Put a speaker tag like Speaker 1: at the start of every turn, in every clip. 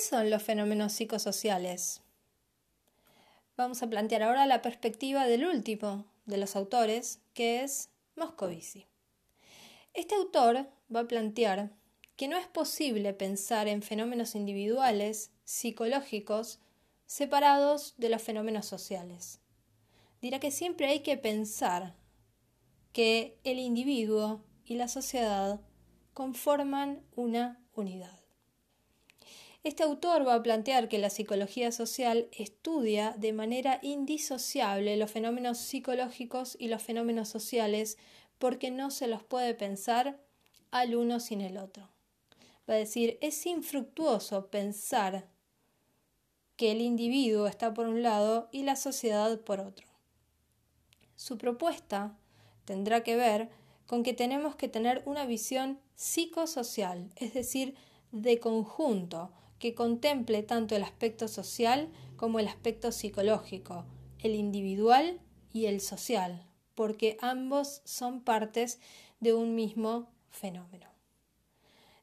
Speaker 1: ¿Qué son los fenómenos psicosociales? Vamos a plantear ahora la perspectiva del último de los autores, que es Moscovici. Este autor va a plantear que no es posible pensar en fenómenos individuales, psicológicos, separados de los fenómenos sociales. Dirá que siempre hay que pensar que el individuo y la sociedad conforman una unidad. Este autor va a plantear que la psicología social estudia de manera indisociable los fenómenos psicológicos y los fenómenos sociales porque no se los puede pensar al uno sin el otro. Va a decir, es infructuoso pensar que el individuo está por un lado y la sociedad por otro. Su propuesta tendrá que ver con que tenemos que tener una visión psicosocial, es decir, de conjunto, que contemple tanto el aspecto social como el aspecto psicológico, el individual y el social, porque ambos son partes de un mismo fenómeno.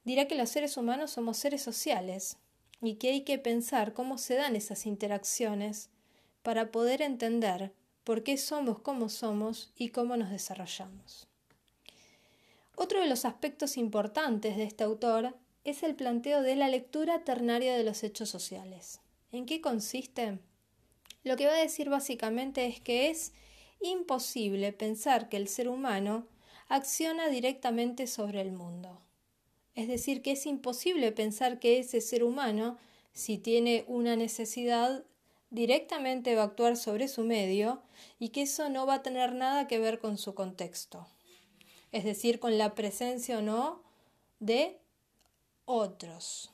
Speaker 1: Dirá que los seres humanos somos seres sociales y que hay que pensar cómo se dan esas interacciones para poder entender por qué somos como somos y cómo nos desarrollamos. Otro de los aspectos importantes de este autor es el planteo de la lectura ternaria de los hechos sociales. ¿En qué consiste? Lo que va a decir básicamente es que es imposible pensar que el ser humano acciona directamente sobre el mundo. Es decir, que es imposible pensar que ese ser humano, si tiene una necesidad, directamente va a actuar sobre su medio y que eso no va a tener nada que ver con su contexto. Es decir, con la presencia o no de otros.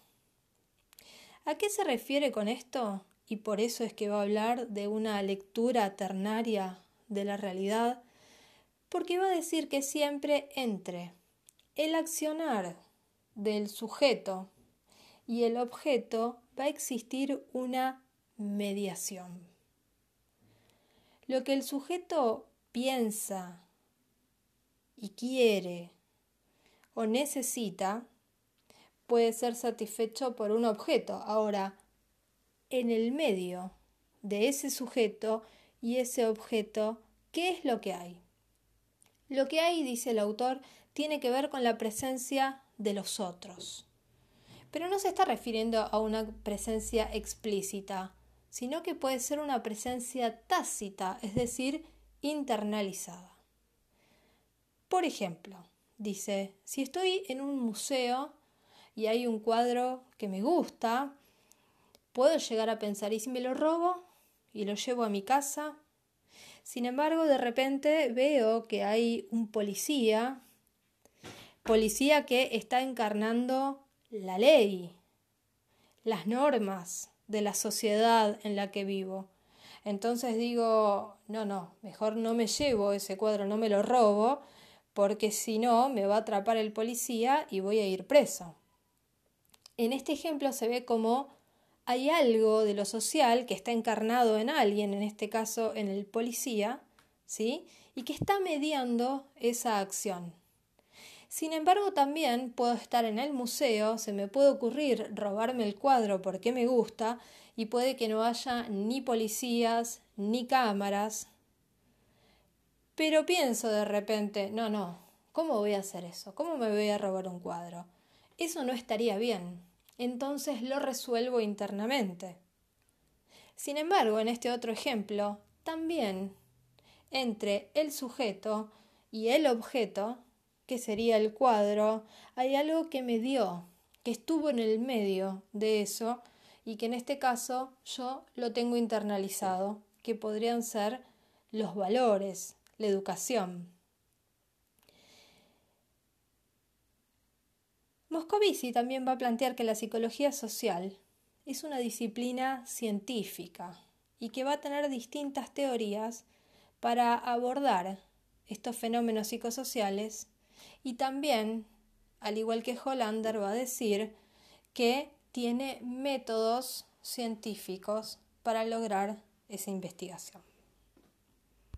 Speaker 1: ¿A qué se refiere con esto? Y por eso es que va a hablar de una lectura ternaria de la realidad, porque va a decir que siempre entre el accionar del sujeto y el objeto va a existir una mediación. Lo que el sujeto piensa y quiere o necesita puede ser satisfecho por un objeto. Ahora, en el medio de ese sujeto y ese objeto, ¿qué es lo que hay? Lo que hay, dice el autor, tiene que ver con la presencia de los otros. Pero no se está refiriendo a una presencia explícita, sino que puede ser una presencia tácita, es decir, internalizada. Por ejemplo, dice, si estoy en un museo y hay un cuadro que me gusta, puedo llegar a pensar, ¿y si me lo robo y lo llevo a mi casa? Sin embargo, de repente veo que hay un policía, policía que está encarnando la ley, las normas de la sociedad en la que vivo. Entonces digo, no, no, mejor no me llevo ese cuadro, no me lo robo, porque si no me va a atrapar el policía y voy a ir preso. En este ejemplo se ve como hay algo de lo social que está encarnado en alguien, en este caso en el policía, ¿sí? Y que está mediando esa acción. Sin embargo, también puedo estar en el museo, se me puede ocurrir robarme el cuadro porque me gusta y puede que no haya ni policías ni cámaras. Pero pienso de repente, no, no, ¿cómo voy a hacer eso? ¿Cómo me voy a robar un cuadro? eso no estaría bien. Entonces lo resuelvo internamente. Sin embargo, en este otro ejemplo, también entre el sujeto y el objeto, que sería el cuadro, hay algo que me dio, que estuvo en el medio de eso y que en este caso yo lo tengo internalizado, que podrían ser los valores, la educación. Moscovici también va a plantear que la psicología social es una disciplina científica y que va a tener distintas teorías para abordar estos fenómenos psicosociales y también, al igual que Hollander, va a decir que tiene métodos científicos para lograr esa investigación.